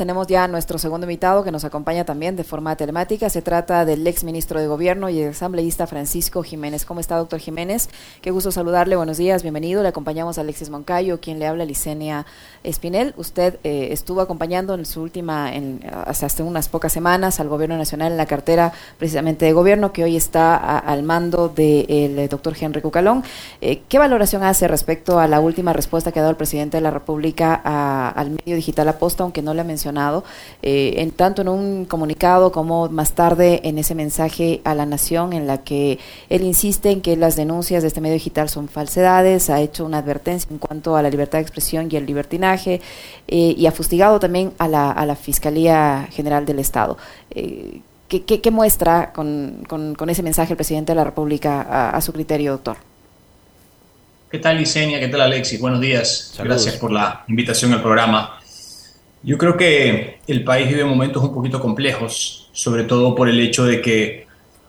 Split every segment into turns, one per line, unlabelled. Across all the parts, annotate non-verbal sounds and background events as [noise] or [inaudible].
Tenemos ya a nuestro segundo invitado que nos acompaña también de forma telemática. Se trata del ex ministro de Gobierno y asambleísta Francisco Jiménez. ¿Cómo está, doctor Jiménez? Qué gusto saludarle. Buenos días, bienvenido. Le acompañamos a Alexis Moncayo, quien le habla, Licenia Espinel. Usted eh, estuvo acompañando en su última, en, hace unas pocas semanas, al Gobierno Nacional en la cartera precisamente de Gobierno, que hoy está al mando del eh, doctor Henry Cucalón. Eh, ¿Qué valoración hace respecto a la última respuesta que ha dado el presidente de la República al medio digital Aposta, aunque no le ha mencionado eh, en tanto en un comunicado como más tarde en ese mensaje a la nación en la que él insiste en que las denuncias de este medio digital son falsedades, ha hecho una advertencia en cuanto a la libertad de expresión y el libertinaje eh, y ha fustigado también a la, a la Fiscalía General del Estado. Eh, ¿qué, muestra con, con, ese mensaje el presidente de la República a, a su criterio, doctor?
¿Qué tal, Licenia? ¿Qué tal, Alexis? Buenos días. Gracias por la invitación al programa. Yo creo que el país vive momentos un poquito complejos, sobre todo por el hecho de que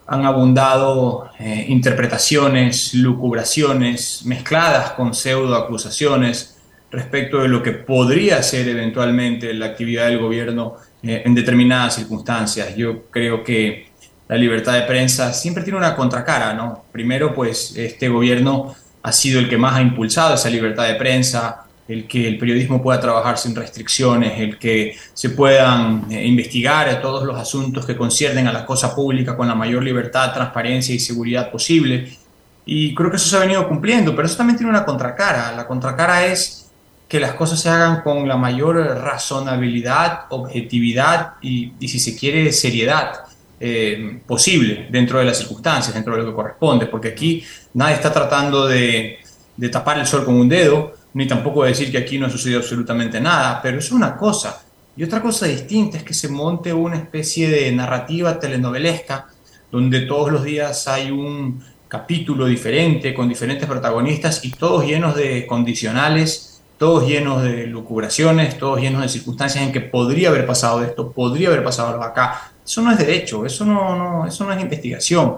han abundado eh, interpretaciones, lucubraciones mezcladas con pseudo acusaciones respecto de lo que podría ser eventualmente la actividad del gobierno eh, en determinadas circunstancias. Yo creo que la libertad de prensa siempre tiene una contracara, ¿no? Primero, pues este gobierno ha sido el que más ha impulsado esa libertad de prensa, el que el periodismo pueda trabajar sin restricciones, el que se puedan eh, investigar todos los asuntos que conciernen a la cosa pública con la mayor libertad, transparencia y seguridad posible. Y creo que eso se ha venido cumpliendo, pero eso también tiene una contracara. La contracara es que las cosas se hagan con la mayor razonabilidad, objetividad y, si se quiere, seriedad. Eh, posible dentro de las circunstancias, dentro de lo que corresponde, porque aquí nadie está tratando de, de tapar el sol con un dedo, ni tampoco decir que aquí no ha sucedido absolutamente nada, pero es una cosa. Y otra cosa distinta es que se monte una especie de narrativa telenovelesca donde todos los días hay un capítulo diferente con diferentes protagonistas y todos llenos de condicionales, todos llenos de lucubraciones, todos llenos de circunstancias en que podría haber pasado esto, podría haber pasado algo acá. Eso no es derecho, eso no, no, eso no es investigación.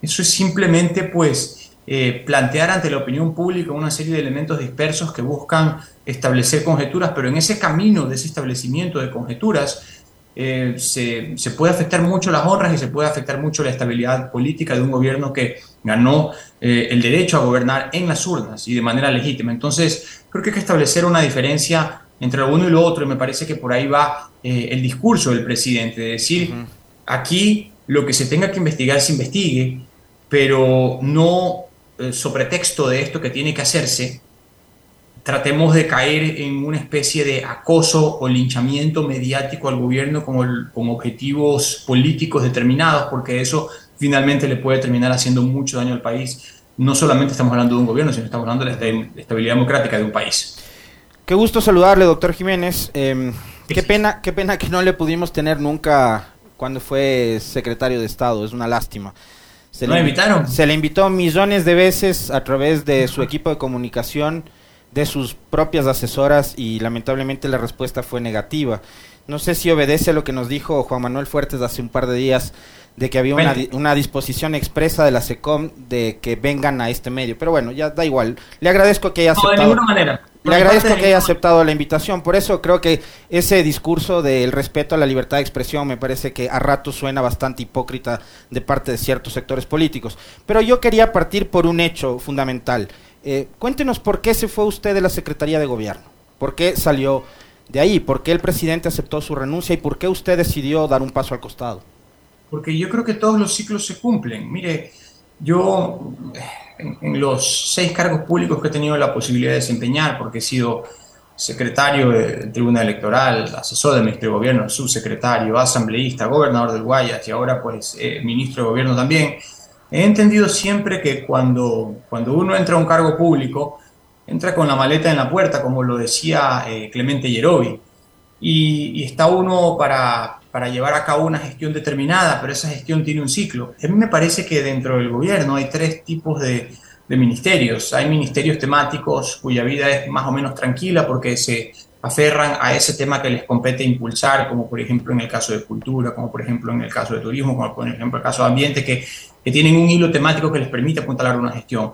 Eso es simplemente pues eh, plantear ante la opinión pública una serie de elementos dispersos que buscan establecer conjeturas, pero en ese camino de ese establecimiento de conjeturas eh, se, se, puede afectar mucho las honras y se puede afectar mucho la estabilidad política de un gobierno que ganó eh, el derecho a gobernar en las urnas y de manera legítima. Entonces, creo que hay que establecer una diferencia entre lo uno y lo otro y me parece que por ahí va el discurso del presidente, de decir, aquí lo que se tenga que investigar se investigue, pero no eh, sobre texto de esto que tiene que hacerse, tratemos de caer en una especie de acoso o linchamiento mediático al gobierno con, con objetivos políticos determinados, porque eso finalmente le puede terminar haciendo mucho daño al país. No solamente estamos hablando de un gobierno, sino estamos hablando de la estabilidad democrática de un país.
Qué gusto saludarle, doctor Jiménez. Em, qué pena, qué pena que no le pudimos tener nunca cuando fue secretario de Estado. Es una lástima.
Se le invitaron?
Se le invitó millones de veces a través de su equipo de comunicación, de sus propias asesoras y lamentablemente la respuesta fue negativa. No sé si obedece a lo que nos dijo Juan Manuel Fuertes hace un par de días de que había una, una, disposición expresa de la SECOM de que vengan a este medio. Pero bueno, ya da igual. Le agradezco que haya aceptado. de ninguna manera. Le agradezco que haya aceptado la invitación. Por eso creo que ese discurso del respeto a la libertad de expresión me parece que a ratos suena bastante hipócrita de parte de ciertos sectores políticos. Pero yo quería partir por un hecho fundamental. Eh, cuéntenos por qué se fue usted de la Secretaría de Gobierno. ¿Por qué salió de ahí? ¿Por qué el presidente aceptó su renuncia y por qué usted decidió dar un paso al costado?
Porque yo creo que todos los ciclos se cumplen. Mire, yo en, los seis cargos públicos que he tenido la posibilidad de desempeñar, porque he sido secretario del Tribunal Electoral, asesor del Ministro de Gobierno, subsecretario, asambleísta, gobernador del Guayas y ahora pues eh, ministro de Gobierno también, he entendido siempre que cuando, cuando uno entra a un cargo público, entra con la maleta en la puerta, como lo decía eh, Clemente Yerovi, y, y, está uno para, para llevar a cabo una gestión determinada, pero esa gestión tiene un ciclo. A mí me parece que dentro del gobierno hay tres tipos de, ministerios. Hay ministerios temáticos cuya vida es más o menos tranquila porque se aferran a ese tema que les compete impulsar, como por ejemplo en el caso de cultura, como por ejemplo en el caso de turismo, como por ejemplo en el caso de ambiente, que, que tienen un hilo temático que les permite apuntalar una gestión.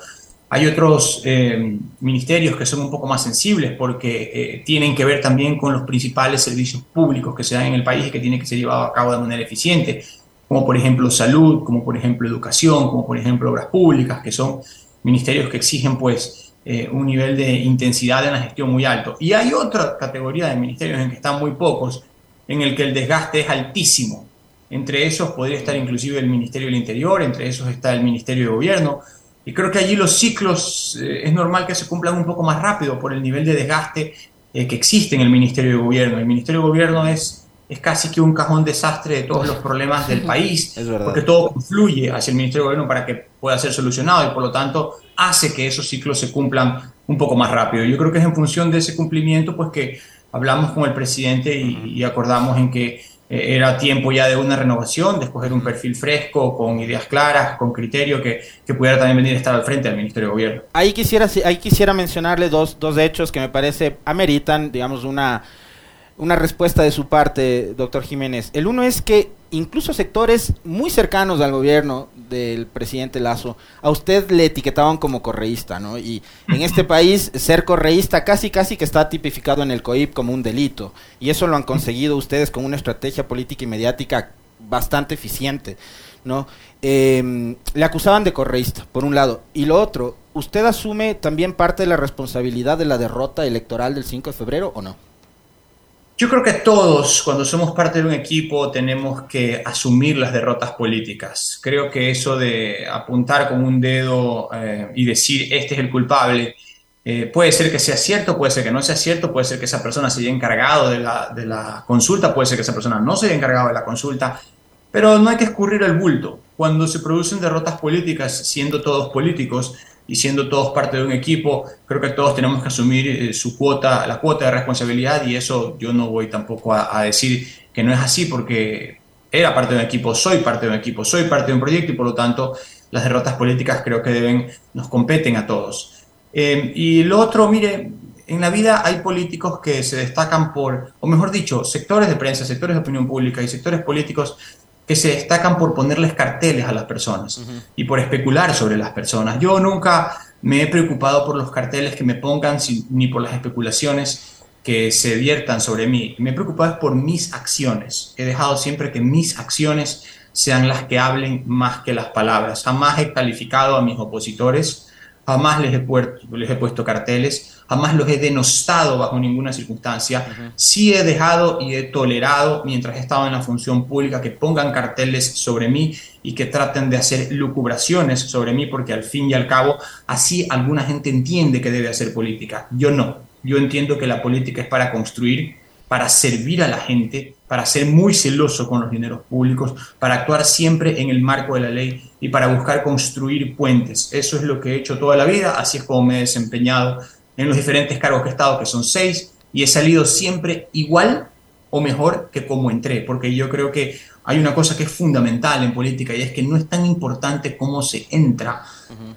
Hay otros eh, ministerios que son un poco más sensibles porque eh, tienen que ver también con los principales servicios públicos que se dan en el país y que tienen que ser llevados a cabo de manera eficiente, como por ejemplo salud, como por ejemplo educación, como por ejemplo obras públicas, que son ministerios que exigen pues eh, un nivel de intensidad en la gestión muy alto. Y hay otra categoría de ministerios en que están muy pocos, en el que el desgaste es altísimo. Entre esos podría estar inclusive el Ministerio del Interior, entre esos está el Ministerio de Gobierno, y creo que allí los ciclos eh, es normal que se cumplan un poco más rápido por el nivel de desgaste eh, que existe en el Ministerio de Gobierno. El Ministerio de Gobierno es, es casi que un cajón desastre de todos los problemas del [laughs] país, porque todo confluye hacia el Ministerio de Gobierno para que pueda ser solucionado y por lo tanto hace que esos ciclos se cumplan un poco más rápido. Yo creo que es en función de ese cumplimiento pues que hablamos con el presidente y acordamos en que era tiempo ya de una renovación, de escoger un perfil fresco, con ideas claras, con criterio, que, que, pudiera también venir a estar al frente del Ministerio de Gobierno.
Ahí quisiera, ahí quisiera mencionarle dos, dos hechos que me parece ameritan, digamos, una, una respuesta de su parte, doctor Jiménez. El uno es que incluso sectores muy cercanos al gobierno del presidente Lazo, a usted le etiquetaban como correísta, ¿no? Y en este [laughs] país ser correísta casi casi que está tipificado en el COIP como un delito. Y eso lo han conseguido ustedes con una estrategia política y mediática bastante eficiente, ¿no? Em, le acusaban de correísta, por un lado. Y lo otro, ¿usted asume también parte de la responsabilidad de la derrota electoral del 5 de febrero o no?
Yo creo que todos, cuando somos parte de un equipo, tenemos que asumir las derrotas políticas. Creo que eso de apuntar con un dedo eh, y decir este es el culpable, eh, puede ser que sea cierto, puede ser que no sea cierto, puede ser que esa persona se haya encargado de la, de la consulta, puede ser que esa persona no se haya encargado de la consulta, pero no hay que escurrir el bulto. Cuando se producen derrotas políticas, siendo todos políticos, y siendo todos parte de un equipo, creo que todos tenemos que asumir eh, su cuota, la cuota de responsabilidad y eso yo no voy tampoco a, decir que no es así porque era parte de un equipo, soy parte de un equipo, soy parte de un proyecto y por lo tanto las derrotas políticas creo que deben, nos competen a todos. Eh, y lo otro, mire, en la vida hay políticos que se destacan por, o mejor dicho, sectores de prensa, sectores de opinión pública y sectores políticos que se destacan por ponerles carteles a las personas y por especular sobre las personas. Yo nunca me he preocupado por los carteles que me pongan ni por las especulaciones que se viertan sobre mí. Me he preocupado por mis acciones. He dejado siempre que mis acciones sean las que hablen más que las palabras. Jamás he calificado a mis opositores, jamás les he, puesto, les he puesto carteles, jamás los he denostado bajo ninguna circunstancia. Sí he dejado y he tolerado, mientras he estado en la función pública, que pongan carteles sobre mí y que traten de hacer lucubraciones sobre mí, porque al fin y al cabo así alguna gente entiende que debe hacer política. Yo no. Yo entiendo que la política es para construir, para servir a la gente, para ser muy celoso con los dineros públicos, para actuar siempre en el marco de la ley y para buscar construir puentes. Eso es lo que he hecho toda la vida, así es como me he desempeñado en los diferentes cargos que he estado, que son seis, y he salido siempre igual o mejor que como entré, porque yo creo que hay una cosa que es fundamental en política y es que no es tan importante cómo se entra,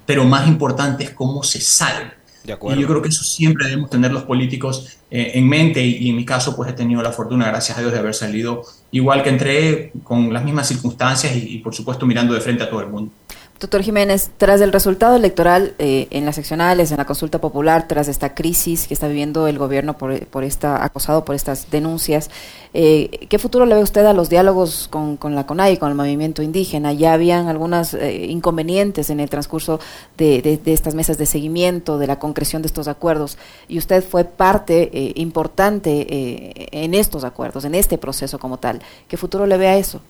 pero más importante es cómo se sale. Y yo creo que eso siempre debemos tener los políticos eh, en mente y, en mi caso pues he tenido la fortuna, gracias a Dios, de haber salido igual que entré, con las mismas circunstancias y por supuesto mirando de frente a todo el mundo.
Doctor Jiménez, tras el resultado electoral eh, en las seccionales, en la consulta popular, tras esta crisis que está viviendo el gobierno por, por esta, acosado por estas denuncias, eh, ¿qué futuro le ve usted a los diálogos con, con la CONAI, con el movimiento indígena? Ya habían algunos eh, inconvenientes en el transcurso de, de, estas mesas de seguimiento, de la concreción de estos acuerdos, y usted fue parte importante en estos acuerdos, en este proceso como tal. ¿Qué futuro le ve a eso?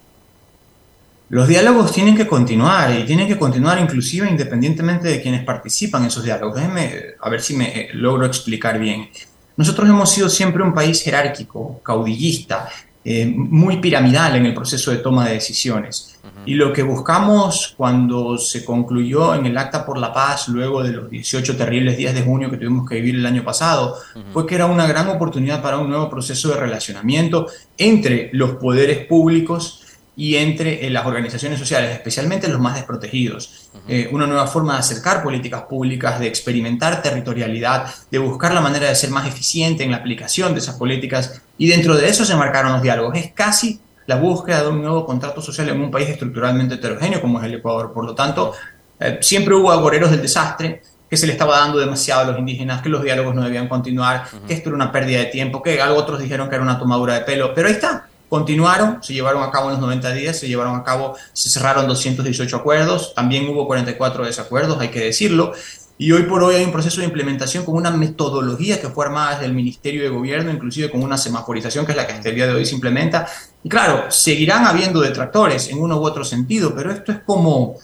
Los diálogos tienen que continuar y tienen que continuar inclusive independientemente de quienes participan en esos diálogos. Déjenme a ver si me eh, logro explicar bien. Nosotros hemos sido siempre un país jerárquico, caudillista, eh, muy piramidal en el proceso de toma de decisiones. Y lo que buscamos cuando se concluyó en el Acta por la Paz, luego de los 18 terribles días de junio que tuvimos que vivir el año pasado, fue que era una gran oportunidad para un nuevo proceso de relacionamiento entre los poderes públicos y entre eh, las organizaciones sociales, especialmente los más desprotegidos. Eh, una nueva forma de acercar políticas públicas, de experimentar territorialidad, de buscar la manera de ser más eficiente en la aplicación de esas políticas y dentro de eso se marcaron los diálogos. Es casi la búsqueda de un nuevo contrato social en un país estructuralmente heterogéneo como es el Ecuador. Por lo tanto, eh, siempre hubo agoreros del desastre, que se le estaba dando demasiado a los indígenas, que los diálogos no debían continuar, que esto era una pérdida de tiempo, que otros dijeron que era una tomadura de pelo, pero ahí está, continuaron, se llevaron a cabo en los 90 días, se llevaron a cabo, se cerraron 218 acuerdos, también hubo 44 desacuerdos, hay que decirlo, y hoy por hoy hay un proceso de implementación con una metodología que fue armada desde el Ministerio de Gobierno, inclusive con una semaforización que es la que hasta el día de hoy se implementa. Y claro, seguirán habiendo detractores en uno u otro sentido, pero esto es como,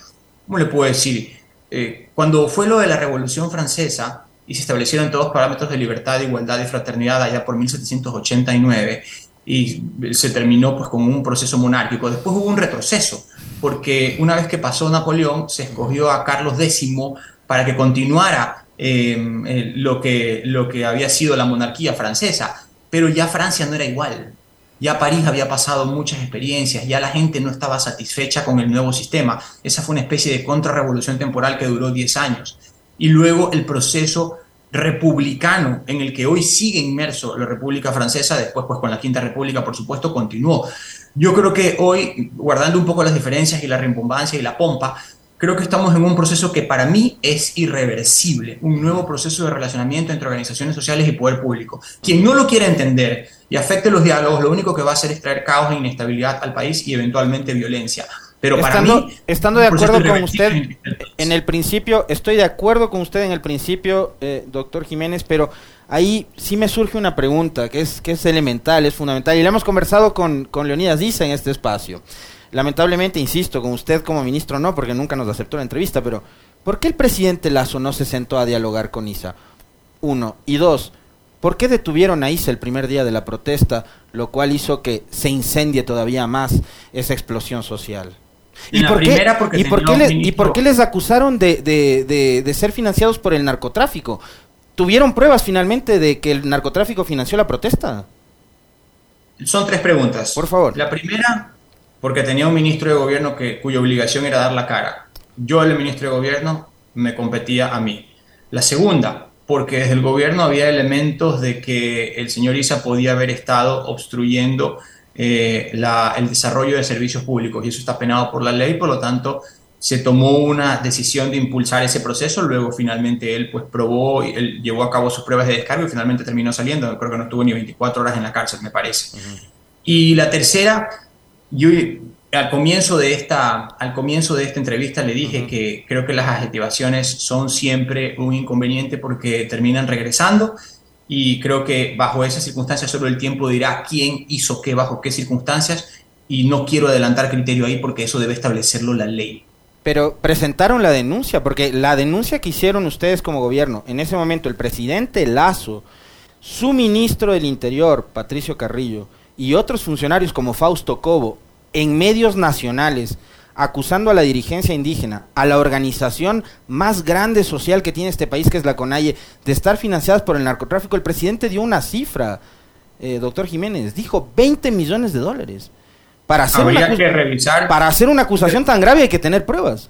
¿cómo le puedo decir? Eh, cuando fue lo de la Revolución Francesa y se establecieron todos los parámetros de libertad, igualdad y fraternidad allá por 1789 y se terminó pues con un proceso monárquico, después hubo un retroceso, porque una vez que pasó Napoleón se escogió a Carlos X para que continuara em, eh, lo, que, lo que había sido la monarquía francesa, pero ya Francia no era igual. Ya París había pasado muchas experiencias, ya la gente no estaba satisfecha con el nuevo sistema. Esa fue una especie de contrarrevolución temporal que duró 10 años. Y luego el proceso republicano en el que hoy sigue inmerso la República Francesa, después pues con la Quinta República por supuesto continuó. Yo creo que hoy, guardando un poco las diferencias y la rimbombancia y la pompa, creo que estamos en un proceso que para mí es irreversible, un nuevo proceso de relacionamiento entre organizaciones sociales y poder público. Quien no lo quiera entender y afecte los diálogos, lo único que va a hacer es traer caos e inestabilidad al país y eventualmente violencia. Pero para
estando,
mí,
estando de acuerdo con usted en el principio, estoy de acuerdo con usted en el principio, eh, doctor Jiménez, pero ahí sí me surge una pregunta que es, que es elemental, es fundamental, y la hemos conversado con, con Leonidas Diza en este espacio. Lamentablemente, insisto, con usted como ministro no, porque nunca nos aceptó la entrevista, pero ¿por qué el presidente Lazo no se sentó a dialogar con Isa? Uno. Y dos, ¿por qué detuvieron a Isa el primer día de la protesta, lo cual hizo que se incendie todavía más esa explosión social? ¿Y por, qué, ¿y, por qué ¿Y por qué les acusaron de, de, de, ser financiados por el narcotráfico? ¿Tuvieron pruebas finalmente de que el narcotráfico financió la protesta?
Son tres preguntas.
Por favor.
La primera, porque tenía un ministro de gobierno que, cuya obligación era dar la cara. Yo, el ministro de gobierno, me competía a mí. La segunda, porque desde el gobierno había elementos de que el señor Isa podía haber estado obstruyendo eh, el desarrollo de servicios públicos y eso está penado por la ley, por lo tanto se tomó una decisión de impulsar ese proceso, luego finalmente él pues probó, él llevó a cabo sus pruebas de descargo y finalmente terminó saliendo, creo que no estuvo ni 24 horas en la cárcel, me parece. Y la tercera, yo al comienzo de esta, al comienzo de esta entrevista le dije que creo que las adjetivaciones son siempre un inconveniente porque terminan regresando y creo que bajo esas circunstancias solo el tiempo dirá quién hizo qué, bajo qué circunstancias y no quiero adelantar criterio ahí porque eso debe establecerlo la ley.
Pero presentaron la denuncia, porque la denuncia que hicieron ustedes como gobierno, en ese momento el presidente Lazo, su ministro del Interior, Patricio Carrillo, y otros funcionarios como Fausto Cobo, en medios nacionales, acusando a la dirigencia indígena, a la organización más grande social que tiene este país, que es la CONAIE, de estar financiadas por el narcotráfico. El presidente dio una cifra, eh, doctor Jiménez, dijo 20 millones de dólares. Para hacer, una,
que revisar.
para hacer una acusación tan grave hay que tener pruebas.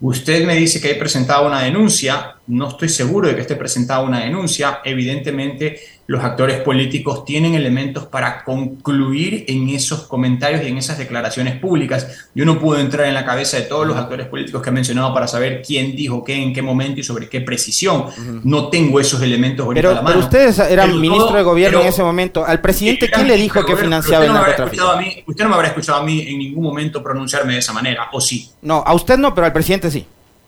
Usted me dice que hay presentado una denuncia, no estoy seguro de que esté presentada una denuncia, evidentemente los actores políticos tienen elementos para concluir en esos comentarios y en esas declaraciones públicas. Yo no puedo entrar en la cabeza de todos los actores políticos que he mencionado para saber quién dijo qué, en qué momento y sobre qué precisión. No tengo esos elementos
ahorita pero, a la mano. Pero ustedes eran ministro de gobierno en ese momento. ¿Al presidente quién le dijo que financiaba el narcotráfico?
usted no me habrá escuchado a mí en ningún momento pronunciarme de esa manera, ¿o sí?
No, a usted no, pero al presidente sí.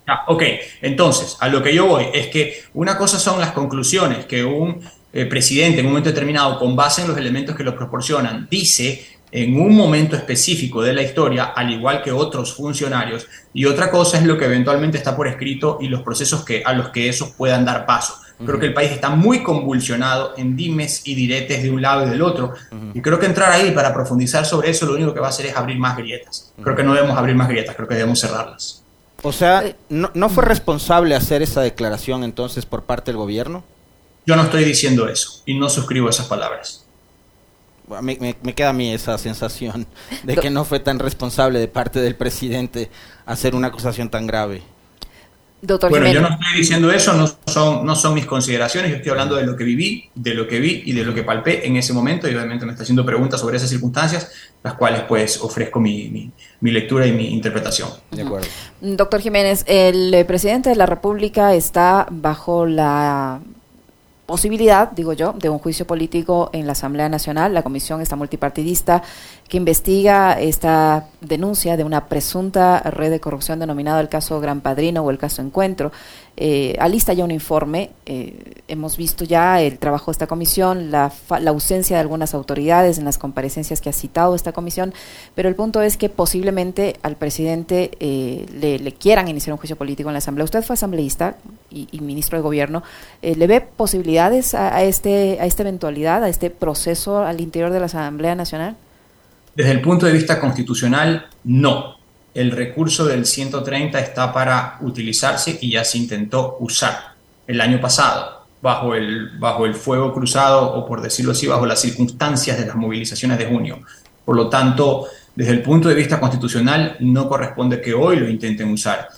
Ah, ok, entonces, a lo que yo voy es que una cosa son las conclusiones que un eh, presidente en un momento determinado, con base en los elementos que lo proporcionan, dice en un momento específico de la historia, al igual que otros funcionarios, y otra cosa es lo que eventualmente está por escrito y los procesos que, a los que esos puedan dar paso. Creo que el país está muy convulsionado en dimes y diretes de un lado y del otro. Y creo que entrar ahí para profundizar sobre eso lo único que va a hacer es abrir más grietas. Creo que no debemos abrir más grietas, creo que debemos cerrarlas.
O sea, ¿no, ¿no fue responsable hacer esa declaración entonces por parte del gobierno?
Yo no estoy diciendo eso y no suscribo esas palabras.
Me, me, queda a mí esa sensación de que no fue tan responsable de parte del presidente hacer una acusación tan grave.
bueno, yo no estoy diciendo eso, no son, no son mis consideraciones, yo estoy hablando de lo que viví, de lo que vi y de lo que palpé en ese momento y obviamente me está haciendo preguntas sobre esas circunstancias, las cuales pues ofrezco mi, mi, lectura y mi interpretación.
De acuerdo. Doctor Jiménez, el presidente de la República está bajo la posibilidad, digo yo, de un juicio político en la Asamblea Nacional. La comisión está multipartidista que investiga esta denuncia de una presunta red de corrupción denominado el caso Gran Padrino o el caso Encuentro. Eh, alista ya un informe, eh, hemos visto ya el trabajo de esta comisión, la, la, ausencia de algunas autoridades en las comparecencias que ha citado esta comisión, pero el punto es que posiblemente al presidente eh, le, quieran iniciar un juicio político en la Asamblea. Usted fue asambleísta y, ministro de Gobierno, eh, ¿le ve posibilidades a, a, este, a esta eventualidad, a este proceso al interior de la Asamblea Nacional?
Desde el punto de vista constitucional, no. El recurso del 130 está para utilizarse y ya se intentó usar el año pasado, bajo el, bajo el fuego cruzado o por decirlo así, bajo las circunstancias de las movilizaciones de junio. Por lo tanto, desde el punto de vista constitucional, no corresponde que hoy lo intenten usar.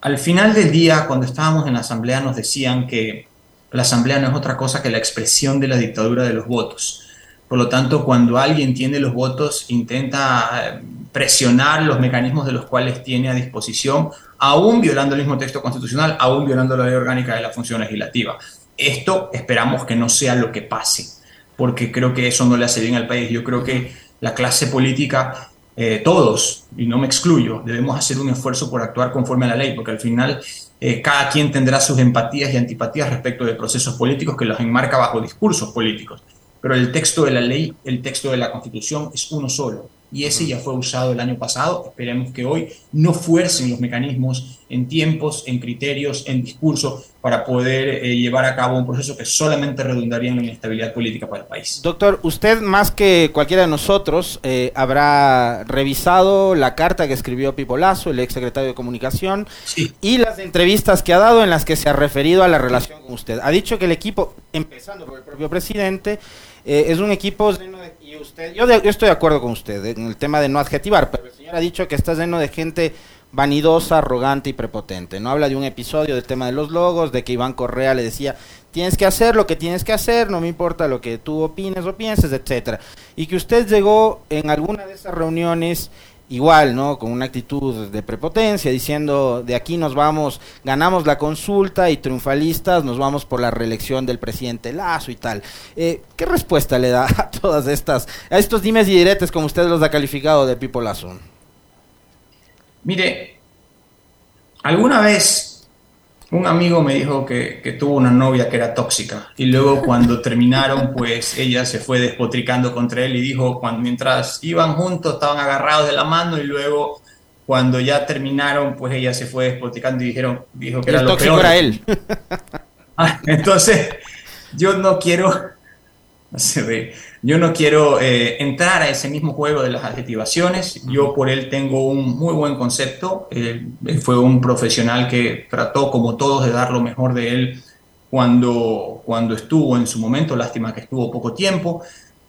Al final del día, cuando estábamos en la Asamblea, nos decían que la Asamblea no es otra cosa que la expresión de la dictadura de los votos. Por lo tanto, cuando alguien tiene los votos, intenta eh, presionar los mecanismos de los cuales tiene a disposición, aún violando el mismo texto constitucional, aún violando la ley orgánica de la función legislativa. Esto esperamos que no sea lo que pase, porque creo que eso no le hace bien al país. Yo creo que la clase política, eh, todos, y no me excluyo, debemos hacer un esfuerzo por actuar conforme a la ley, porque al final eh, cada quien tendrá sus empatías y antipatías respecto de procesos políticos que los enmarca bajo discursos políticos pero el texto de la ley, el texto de la Constitución es uno solo y ese ya fue usado el año pasado. Esperemos que hoy no fuercen los mecanismos en tiempos, en criterios, en discurso para poder eh, llevar a cabo un proceso que solamente redundaría en la inestabilidad política para el país.
Doctor, usted más que cualquiera de nosotros eh, habrá revisado la carta que escribió Pipo Lazo, el ex secretario de Comunicación, y las entrevistas que ha dado en las que se ha referido a la relación con usted. Ha dicho que el equipo, empezando por el propio presidente, eh, es un equipo lleno de... Y usted, yo, yo, estoy de acuerdo con usted en el tema de no adjetivar, pero el señor ha dicho que está lleno de gente vanidosa, arrogante y prepotente. No habla de un episodio del tema de los logos, de que Iván Correa le decía, tienes que hacer lo que tienes que hacer, no me importa lo que tú opines o pienses, etcétera. Y que usted llegó en alguna de esas reuniones igual, ¿no? Con una actitud de prepotencia, diciendo de aquí nos vamos, ganamos la consulta y triunfalistas nos vamos por la reelección del presidente Lazo y tal. Eh, ¿Qué respuesta le da [laughs] a todas estas, a estos dimes y diretes como usted los ha calificado de Pipo Lazo?
Mire, alguna vez un amigo me dijo que, tuvo una novia que era tóxica y luego cuando terminaron, pues ella se fue despotricando contra él y dijo, cuando, mientras iban juntos estaban agarrados de la mano y luego cuando ya terminaron, pues ella se fue despotricando y dijeron, dijo que era lo peor.
era él. [laughs]
Ah, entonces, yo no quiero, se ve, yo no quiero eh, entrar a ese mismo juego de las adjetivaciones. Yo por él tengo un muy buen concepto. él fue un profesional que trató, como todos, de dar lo mejor de él cuando, cuando estuvo en su momento. Lástima que estuvo poco tiempo.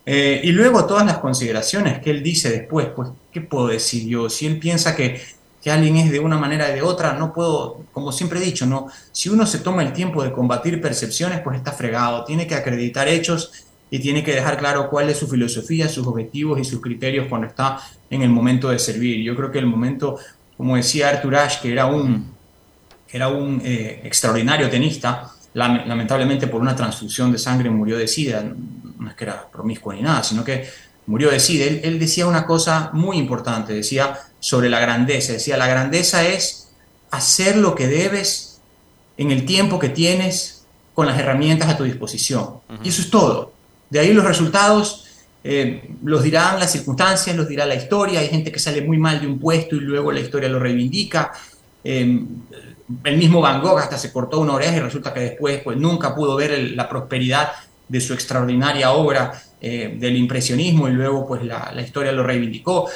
Eh, y luego todas las consideraciones que él dice después, pues, ¿qué puedo decir yo? Si él piensa que, que alguien es de una manera o de otra, no puedo, como siempre he dicho, no. Si uno se toma el tiempo de combatir percepciones, pues está fregado. Tiene que acreditar hechos y tiene que dejar claro cuál es su filosofía, sus objetivos y sus criterios cuando está en el momento de servir. Yo creo que el momento, como decía Arthur Ashe, que era un, era un eh, extraordinario tenista, lamentablemente por una transfusión de sangre murió de sida, no es que era promiscuo ni nada, sino que murió de sida. Él, él decía una cosa muy importante, decía sobre la grandeza, decía, la grandeza es hacer lo que debes en el tiempo que tienes con las herramientas a tu disposición. Y eso es todo. De ahí los resultados eh, los dirán las circunstancias, los dirá la historia. Hay gente que sale muy mal de un puesto y luego la historia lo reivindica. Eh, el mismo Van Gogh hasta se cortó una oreja y resulta que después pues, nunca pudo ver la prosperidad de su extraordinaria obra eh, del impresionismo y luego pues la, historia lo reivindicó.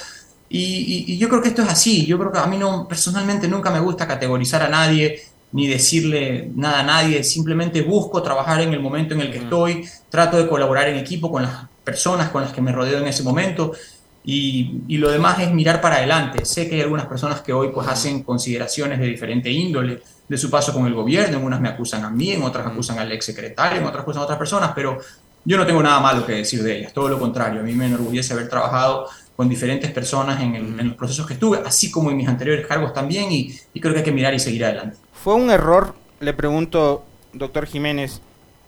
Y, y, yo creo que esto es así. Yo creo que a mí no, personalmente nunca me gusta categorizar a nadie ni decirle nada a nadie, simplemente busco trabajar en el momento en el que estoy, trato de colaborar en equipo con las personas con las que me rodeo en ese momento y, y, lo demás es mirar para adelante. Sé que hay algunas personas que hoy pues hacen consideraciones de diferente índole. De su paso con el gobierno, en unas me acusan a mí, en otras acusan al ex secretario, en otras acusan a otras personas, pero yo no tengo nada malo que decir de ellas, todo lo contrario, a mí me enorgullece haber trabajado con diferentes personas en, los procesos que estuve, así como en mis anteriores cargos también, y, creo que hay que mirar y seguir adelante.
¿Fue un error, le pregunto, doctor Jiménez,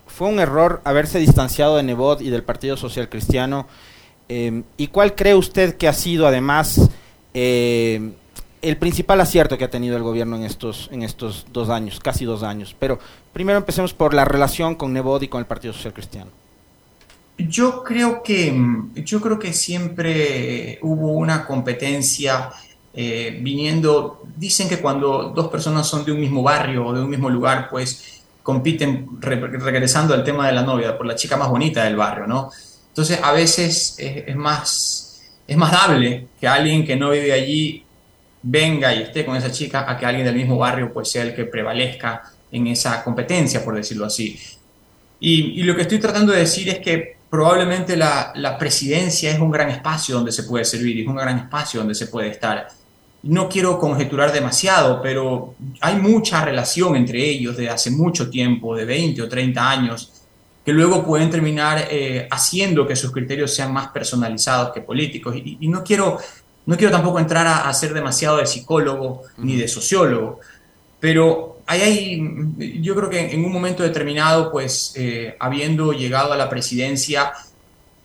fue un error haberse distanciado de Nebot y del Partido Social Cristiano? Eh, ¿Y cuál cree usted que ha sido además eh, el principal acierto que ha tenido el gobierno en estos, en estos dos años, casi dos años? Pero primero empecemos por la relación con Nebot y con el Partido Social Cristiano.
Yo creo que, yo creo que siempre hubo una competencia eh, viniendo, dicen que cuando dos personas son de un mismo barrio o de un mismo lugar, pues compiten, regresando al tema de la novia, por la chica más bonita del barrio, ¿no? Entonces a veces es, más, es más dable que alguien que no vive allí venga y esté con esa chica a que alguien del mismo barrio pues sea el que prevalezca en esa competencia, por decirlo así. Y, lo que estoy tratando de decir es que probablemente la, presidencia es un gran espacio donde se puede servir, es un gran espacio donde se puede estar. No quiero conjeturar demasiado, pero hay mucha relación entre ellos de hace mucho tiempo, de 20 o 30 años, que luego pueden terminar eh, haciendo que sus criterios sean más personalizados que políticos. Y, no, quiero, no quiero tampoco entrar a, a ser demasiado de psicólogo ni de sociólogo, pero hay, yo creo que en un momento determinado, pues eh, habiendo llegado a la presidencia,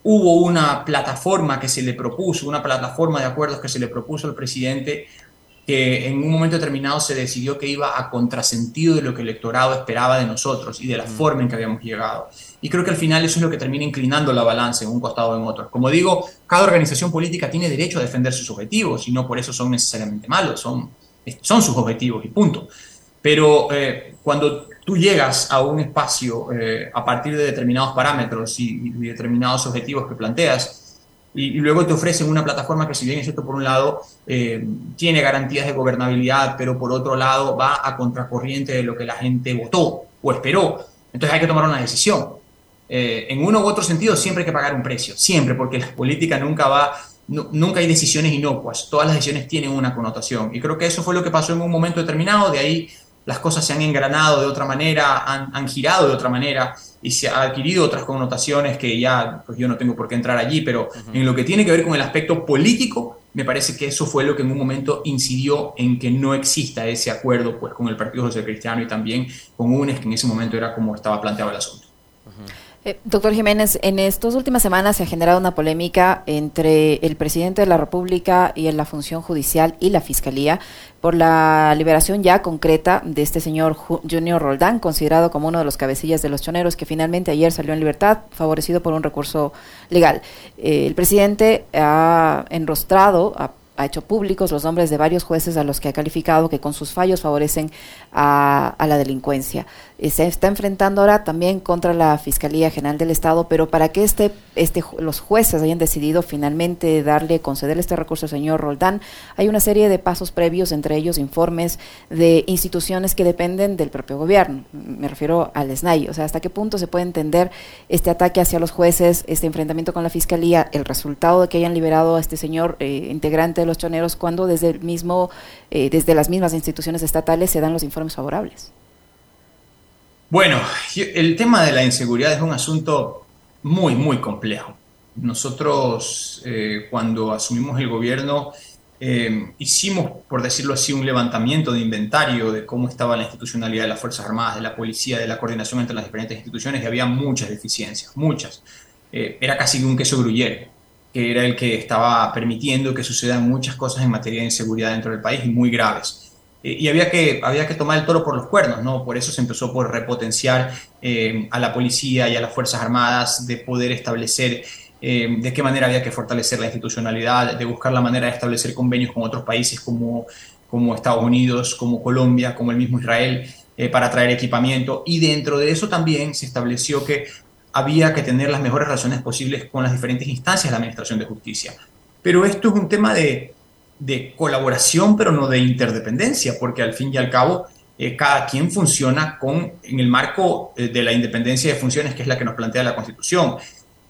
hubo una plataforma que se le propuso, una plataforma de acuerdos que se le propuso al presidente, que en un momento determinado se decidió que iba a contrasentido de lo que el electorado esperaba de nosotros y de la forma en que habíamos llegado. Y creo que al final eso es lo que termina inclinando la balanza en un costado o en otro. Como digo, cada organización política tiene derecho a defender sus objetivos y no por eso son necesariamente malos, son, son sus objetivos y punto. Pero eh, cuando tú llegas a un espacio eh, a partir de determinados parámetros y, determinados objetivos que planteas, y, luego te ofrecen una plataforma que si bien es cierto por un lado eh, tiene garantías de gobernabilidad, pero por otro lado va a contracorriente de lo que la gente votó o esperó, entonces hay que tomar una decisión. en uno u otro sentido siempre hay que pagar un precio, siempre, porque la política nunca va nunca hay decisiones inocuas, todas las decisiones tienen una connotación. Y creo que eso fue lo que pasó en un momento determinado, de ahí las cosas se han engranado de otra manera, han, girado de otra manera y se ha adquirido otras connotaciones que ya pues yo no tengo por qué entrar allí, pero en lo que tiene que ver con el aspecto político, me parece que eso fue lo que en un momento incidió en que no exista ese acuerdo pues, con el Partido Social Cristiano y también con UNES, que en ese momento era como estaba planteado el asunto.
Eh, doctor Jiménez, en estas últimas semanas se ha generado una polémica entre el presidente de la República y en la función judicial y la Fiscalía por la liberación ya concreta de este señor Junior Roldán, considerado como uno de los cabecillas de los choneros, que finalmente ayer salió en libertad, favorecido por un recurso legal. Eh, el presidente ha enrostrado, a ha hecho públicos los nombres de varios jueces a los que ha calificado que con sus fallos favorecen a, la delincuencia. Se está enfrentando ahora también contra la Fiscalía General del Estado, pero para que este, este, los jueces hayan decidido finalmente darle, concederle este recurso al señor Roldán, hay una serie de pasos previos, entre ellos informes de instituciones que dependen del propio gobierno. Me refiero al SNAI. O sea, hasta qué punto se puede entender este ataque hacia los jueces, este enfrentamiento con la Fiscalía, el resultado de que hayan liberado a este señor eh, integrante de los choneros cuando desde el mismo, eh, desde las mismas instituciones estatales se dan los informes favorables?
Bueno, el tema de la inseguridad es un asunto muy, muy complejo. Nosotros, eh, cuando asumimos el gobierno, eh, hicimos, por decirlo así, un levantamiento de inventario de cómo estaba la institucionalidad de las Fuerzas Armadas, de la policía, de la coordinación entre las diferentes instituciones y había muchas deficiencias, muchas. era casi un queso gruyere que era el que estaba permitiendo que sucedan muchas cosas en materia de inseguridad dentro del país y muy graves. Eh, y había que, había que tomar el toro por los cuernos, ¿no? Por eso se empezó por repotenciar eh, a la policía y a las Fuerzas Armadas, de poder establecer eh, de qué manera había que fortalecer la institucionalidad, de buscar la manera de establecer convenios con otros países como, como Estados Unidos, como Colombia, como el mismo Israel, para traer equipamiento. Y dentro de eso también se estableció que había que tener las mejores relaciones posibles con las diferentes instancias de la Administración de Justicia. Pero esto es un tema de, colaboración, pero no de interdependencia, porque al fin y al cabo eh, cada quien funciona con, en el marco eh, de la independencia de funciones, que es la que nos plantea la Constitución.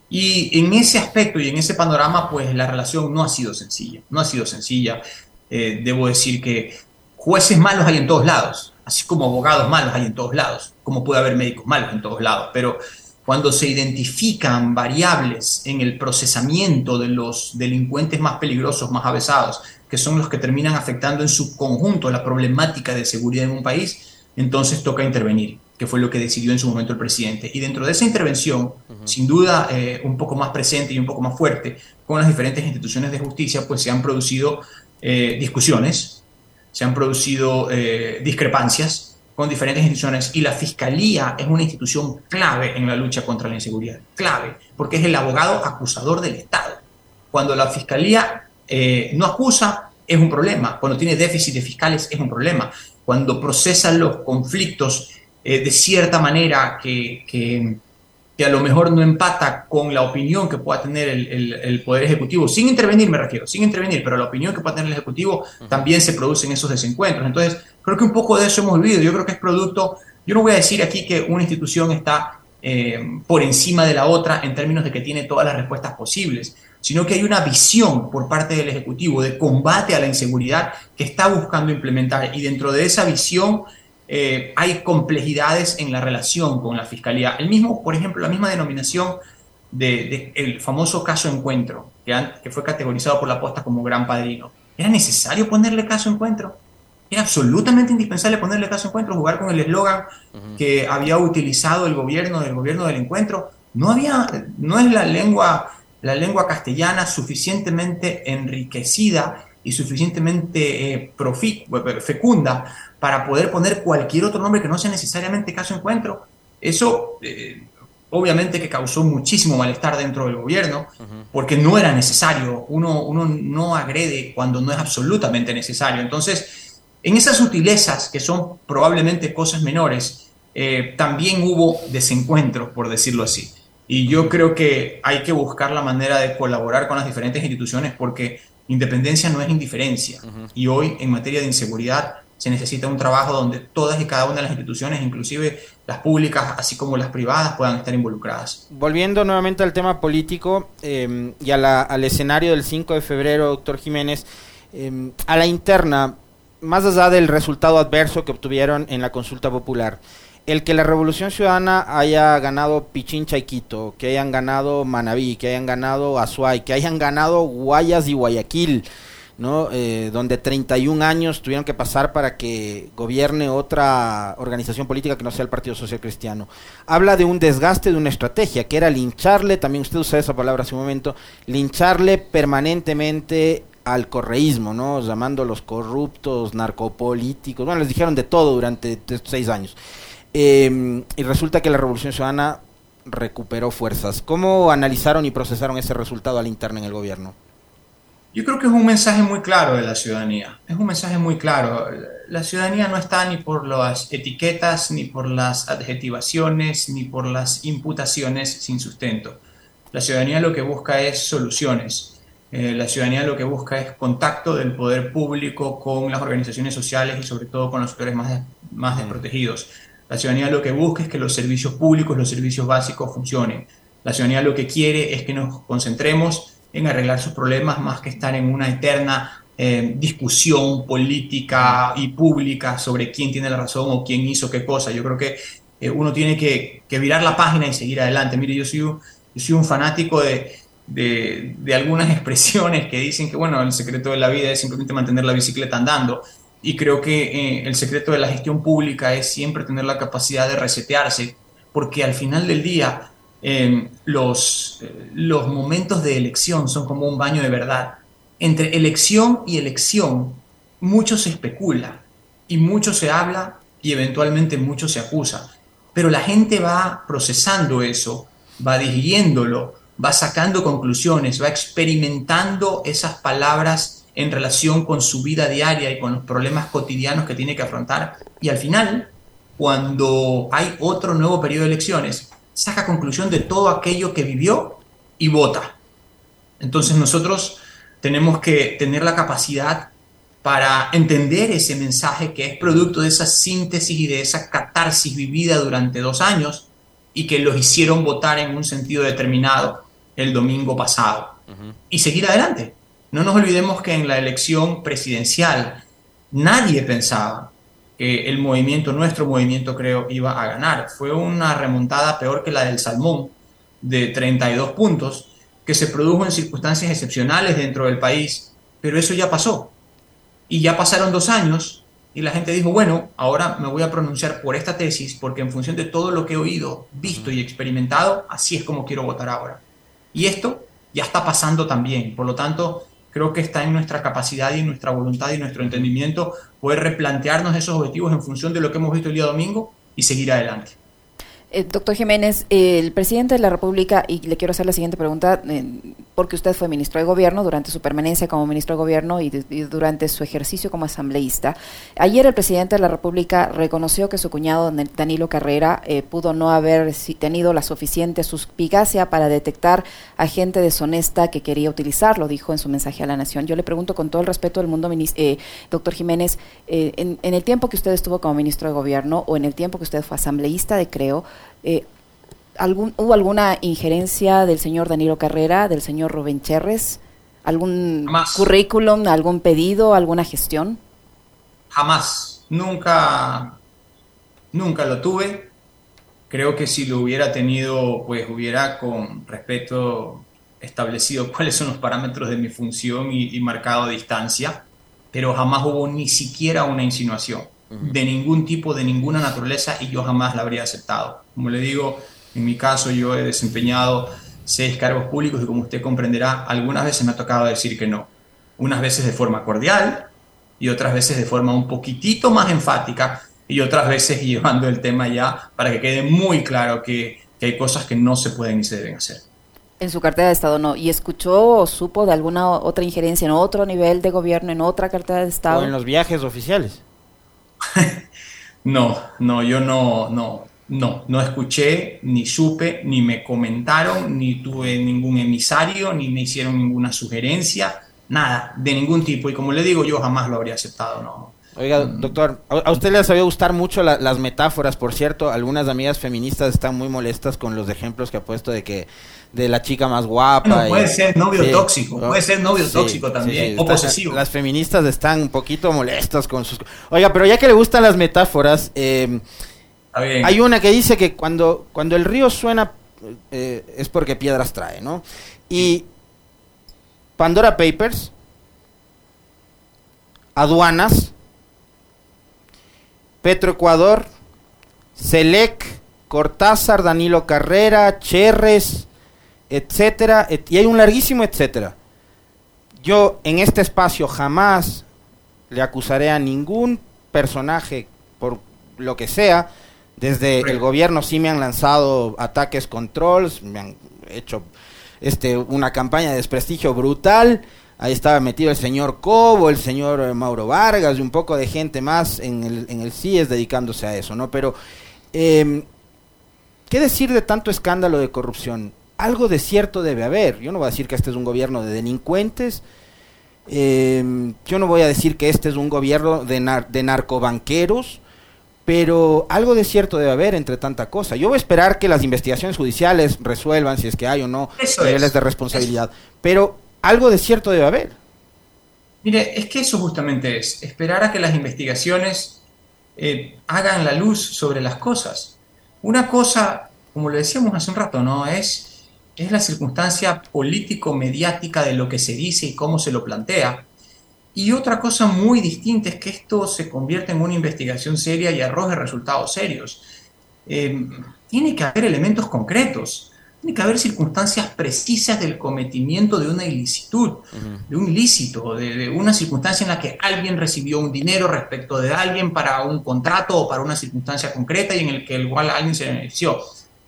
Y en ese aspecto y en ese panorama, pues la relación no ha sido sencilla, no ha sido sencilla. Eh, debo decir que jueces malos hay en todos lados, así como abogados malos hay en todos lados, como puede haber médicos malos en todos lados, pero cuando se identifican variables en el procesamiento de los delincuentes más peligrosos, más avesados, que son los que terminan afectando en su conjunto la problemática de seguridad en un país, entonces toca intervenir, que fue lo que decidió en su momento el presidente. Y dentro de esa intervención, sin duda eh, un poco más presente y un poco más fuerte, con las diferentes instituciones de justicia, pues se han producido eh, discusiones, se han producido eh, discrepancias, con diferentes instituciones y la Fiscalía es una institución clave en la lucha contra la inseguridad, clave, porque es el abogado acusador del Estado. Cuando la Fiscalía eh, no acusa, es un problema. Cuando tiene déficit de fiscales, es un problema. Cuando procesa los conflictos eh, de cierta manera que, que, a lo mejor no empata con la opinión que pueda tener el, Poder Ejecutivo, sin intervenir me refiero, sin intervenir, pero la opinión que pueda tener el Ejecutivo, también se producen esos desencuentros. Entonces, Creo que un poco de eso hemos vivido. Yo creo que es producto, yo no voy a decir aquí que una institución está eh, por encima de la otra en términos de que tiene todas las respuestas posibles, sino que hay una visión por parte del Ejecutivo de combate a la inseguridad que está buscando implementar y dentro de esa visión eh, hay complejidades en la relación con la Fiscalía. El mismo, por ejemplo, la misma denominación del de, famoso caso encuentro, que, que fue categorizado por la posta como gran padrino. ¿Era necesario ponerle caso encuentro? Era absolutamente indispensable ponerle caso encuentro, jugar con el eslogan que había utilizado el gobierno del gobierno del encuentro. No había, no es la lengua, la lengua castellana suficientemente enriquecida y suficientemente eh, fecunda para poder poner cualquier otro nombre que no sea necesariamente caso encuentro. Eso eh, obviamente que causó muchísimo malestar dentro del gobierno, porque no era necesario. Uno, uno no agrede cuando no es absolutamente necesario. Entonces, en esas sutilezas, que son probablemente cosas menores, eh, también hubo desencuentros, por decirlo así. Y yo creo que hay que buscar la manera de colaborar con las diferentes instituciones porque independencia no es indiferencia. Y hoy, en materia de inseguridad, se necesita un trabajo donde todas y cada una de las instituciones, inclusive las públicas, así como las privadas, puedan estar involucradas.
Volviendo nuevamente al tema político eh, y al escenario del 5 de febrero, doctor Jiménez, eh, a la interna, más allá del resultado adverso que obtuvieron en la consulta popular, el que la Revolución Ciudadana haya ganado Pichincha y Quito, que hayan ganado Manabí, que hayan ganado Azuay, que hayan ganado Guayas y Guayaquil, ¿no? Eh, donde 31 años tuvieron que pasar para que gobierne otra organización política que no sea el Partido Social Cristiano. Habla de un desgaste de una estrategia, que era lincharle, también usted usó esa palabra hace un momento, lincharle permanentemente al correísmo, ¿no? Llamándolos corruptos, narcopolíticos, bueno, les dijeron de todo durante seis años. Em, y resulta que la Revolución Ciudadana recuperó fuerzas. ¿Cómo analizaron y procesaron ese resultado al interno en el gobierno?
Yo creo que es un mensaje muy claro de la ciudadanía. Es un mensaje muy claro. La ciudadanía no está ni por las etiquetas, ni por las adjetivaciones, ni por las imputaciones sin sustento. La ciudadanía lo que busca es soluciones eh, la ciudadanía lo que busca es contacto del poder público con las organizaciones sociales y sobre todo con los sectores más, más desprotegidos. La ciudadanía lo que busca es que los servicios públicos, los servicios básicos funcionen. La ciudadanía lo que quiere es que nos concentremos en arreglar sus problemas más que estar en una eterna eh, discusión política y pública sobre quién tiene la razón o quién hizo qué cosa. Yo creo que eh, uno tiene que, virar la página y seguir adelante. Mire, yo soy, yo soy un fanático de, de, algunas [laughs] expresiones que dicen que, bueno, el secreto de la vida es simplemente mantener la bicicleta andando. Y creo que eh, el secreto de la gestión pública es siempre tener la capacidad de resetearse, porque al final del día eh, los, los momentos de elección son como un baño de verdad. Entre elección y elección, mucho se especula y mucho se habla y eventualmente mucho se acusa. Pero la gente va procesando eso, va digiriéndolo, va sacando conclusiones, va experimentando esas palabras en relación con su vida diaria y con los problemas cotidianos que tiene que afrontar. Y al final, cuando hay otro nuevo periodo de elecciones, saca conclusión de todo aquello que vivió y vota. Entonces nosotros tenemos que tener la capacidad para entender ese mensaje que es producto de esa síntesis y de esa catarsis vivida durante dos años y que los hicieron votar en un sentido determinado el domingo pasado y seguir adelante. No nos olvidemos que en la elección presidencial nadie pensaba que el movimiento, nuestro movimiento creo, iba a ganar. Fue una remontada peor que la del Salmón de 32 puntos que se produjo en circunstancias excepcionales dentro del país, pero eso ya pasó. Y ya pasaron dos años y la gente dijo, bueno, ahora me voy a pronunciar por esta tesis porque en función de todo lo que he oído, visto y experimentado, así es como quiero votar ahora. Y esto ya está pasando también. Por lo tanto, creo que está en nuestra capacidad y en nuestra voluntad y nuestro entendimiento poder replantearnos esos objetivos en función de lo que hemos visto el día domingo y seguir adelante.
Eh, doctor Jiménez, el presidente de la República, y le quiero hacer la siguiente pregunta, eh, porque usted fue ministro de Gobierno durante su permanencia como ministro de Gobierno y, durante su ejercicio como asambleísta. Ayer el presidente de la República reconoció que su cuñado Danilo Carrera eh, pudo no haber tenido la suficiente suspicacia para detectar a gente deshonesta que quería utilizarlo, dijo en su mensaje a la Nación. Yo le pregunto con todo el respeto del mundo, doctor Jiménez, en, en el tiempo que usted estuvo como ministro de Gobierno o en el tiempo que usted fue asambleísta de Creo, eh, algún, ¿Hubo alguna injerencia del señor Danilo Carrera, del señor Rubén Cherres? ¿Algún currículum, algún pedido, alguna gestión?
Jamás, nunca, nunca lo tuve. Creo que si lo hubiera tenido, pues hubiera con respeto establecido [laughs] cuáles son los parámetros de mi función y, y marcado distancia, pero jamás hubo ni siquiera una insinuación de ningún tipo, de ninguna naturaleza, y yo jamás la habría aceptado. Como le digo, en mi caso yo he desempeñado seis cargos públicos y como usted comprenderá, algunas veces me ha tocado decir que no. Unas veces de forma cordial y otras veces de forma un poquitito más enfática y otras veces [laughs] llevando el tema ya para que quede muy claro que, que hay cosas que no se pueden ni se deben hacer.
En su cartera de Estado no. ¿Y escuchó o supo de alguna otra injerencia en otro nivel de gobierno, en otra cartera de Estado?
O en los viajes oficiales. [laughs]
no, no, yo no, no, no, no escuché, ni supe, ni me comentaron, ni tuve ningún emisario, ni me hicieron ninguna sugerencia, nada, de ningún tipo. Y como le digo, yo jamás lo habría aceptado, no.
Oiga, mm. doctor, a usted le sabía gustar mucho las metáforas, por cierto. Algunas amigas feministas están muy molestas con los ejemplos que ha puesto de que de la chica más guapa.
puede ser novio tóxico, puede ser novio tóxico también, o posesivo.
Las feministas están un poquito molestas con sus... Oiga, pero ya que le gustan las metáforas, eh, hay una que dice que cuando, cuando el río suena eh, es porque piedras trae, ¿no? Y Pandora Papers, aduanas, Petroecuador, Selec, Cortázar, Danilo Carrera, Cherres, etcétera, y hay un larguísimo etcétera. Yo en este espacio jamás le acusaré a ningún personaje por lo que sea. Desde el gobierno sí me han lanzado ataques controls, me han hecho este una campaña de desprestigio brutal. Ahí estaba metido el señor Cobo, el señor eh, Mauro Vargas y un poco de gente más en el, en el CIES dedicándose a eso, ¿no? Pero, em, ¿qué decir de tanto escándalo de corrupción? Algo de cierto debe haber. Yo no voy a decir que este es un gobierno de delincuentes. Em, yo no voy a decir que este es un gobierno de, de narcobanqueros pero algo de cierto debe haber entre tanta cosa. Yo voy a esperar que las investigaciones judiciales resuelvan si es que hay o no niveles de responsabilidad, pero algo de cierto debe haber.
Mire, es que eso justamente es, esperar a que las investigaciones eh, hagan la luz sobre las cosas. Una cosa, como lo decíamos hace un rato, ¿no? Es, es la circunstancia político-mediática de lo que se dice y cómo se lo plantea. Y otra cosa muy distinta es que esto se convierte en una investigación seria y arroje resultados serios. Eh, tiene que haber elementos concretos tiene que haber circunstancias precisas del cometimiento de una ilicitud, de un ilícito, de, una circunstancia en la que alguien recibió un dinero respecto de alguien para un contrato o para una circunstancia concreta y en el que igual alguien se benefició.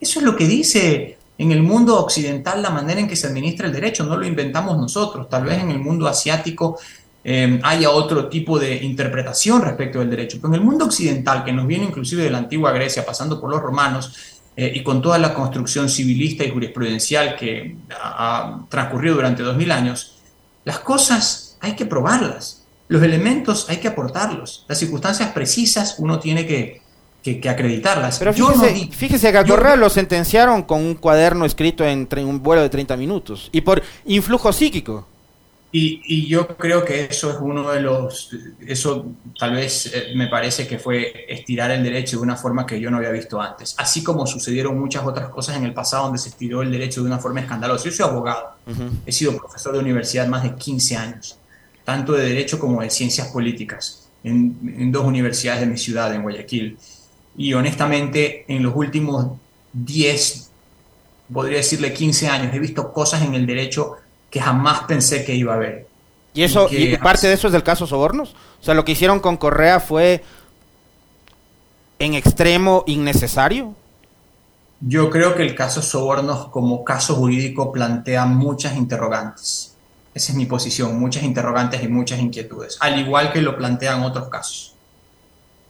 Eso es lo que dice en el mundo occidental la manera en que se administra el derecho, no lo inventamos nosotros. Tal vez en el mundo asiático eh, haya otro tipo de interpretación respecto del derecho, pero en el mundo occidental, que nos viene inclusive de la antigua Grecia, pasando por los romanos, eh, y con toda la construcción civilista y jurisprudencial que ha, transcurrido durante dos mil años, las cosas hay que probarlas, los elementos hay que aportarlos, las circunstancias precisas uno tiene que, que, acreditarlas.
Pero fíjese, fíjese que a Correa lo sentenciaron con un cuaderno escrito en un vuelo de 30 minutos y por influjo psíquico.
Y, yo creo que eso es uno de los, eso tal vez eh, me parece que fue estirar el derecho de una forma que yo no había visto antes, así como sucedieron muchas otras cosas en el pasado donde se estiró el derecho de una forma escandalosa. Yo soy abogado, he sido profesor de universidad más de 15 años, tanto de derecho como de ciencias políticas, en, en dos universidades de mi ciudad, en Guayaquil. Y honestamente, en los últimos 10, podría decirle 15 años, he visto cosas en el derecho que jamás pensé que iba a ver.
¿Y eso, y, parte de eso es del caso Sobornos? O sea, lo que hicieron con Correa fue en extremo innecesario.
Yo creo que el caso Sobornos como caso jurídico plantea muchas interrogantes. Esa es mi posición, muchas interrogantes y muchas inquietudes, al igual que lo plantean otros casos.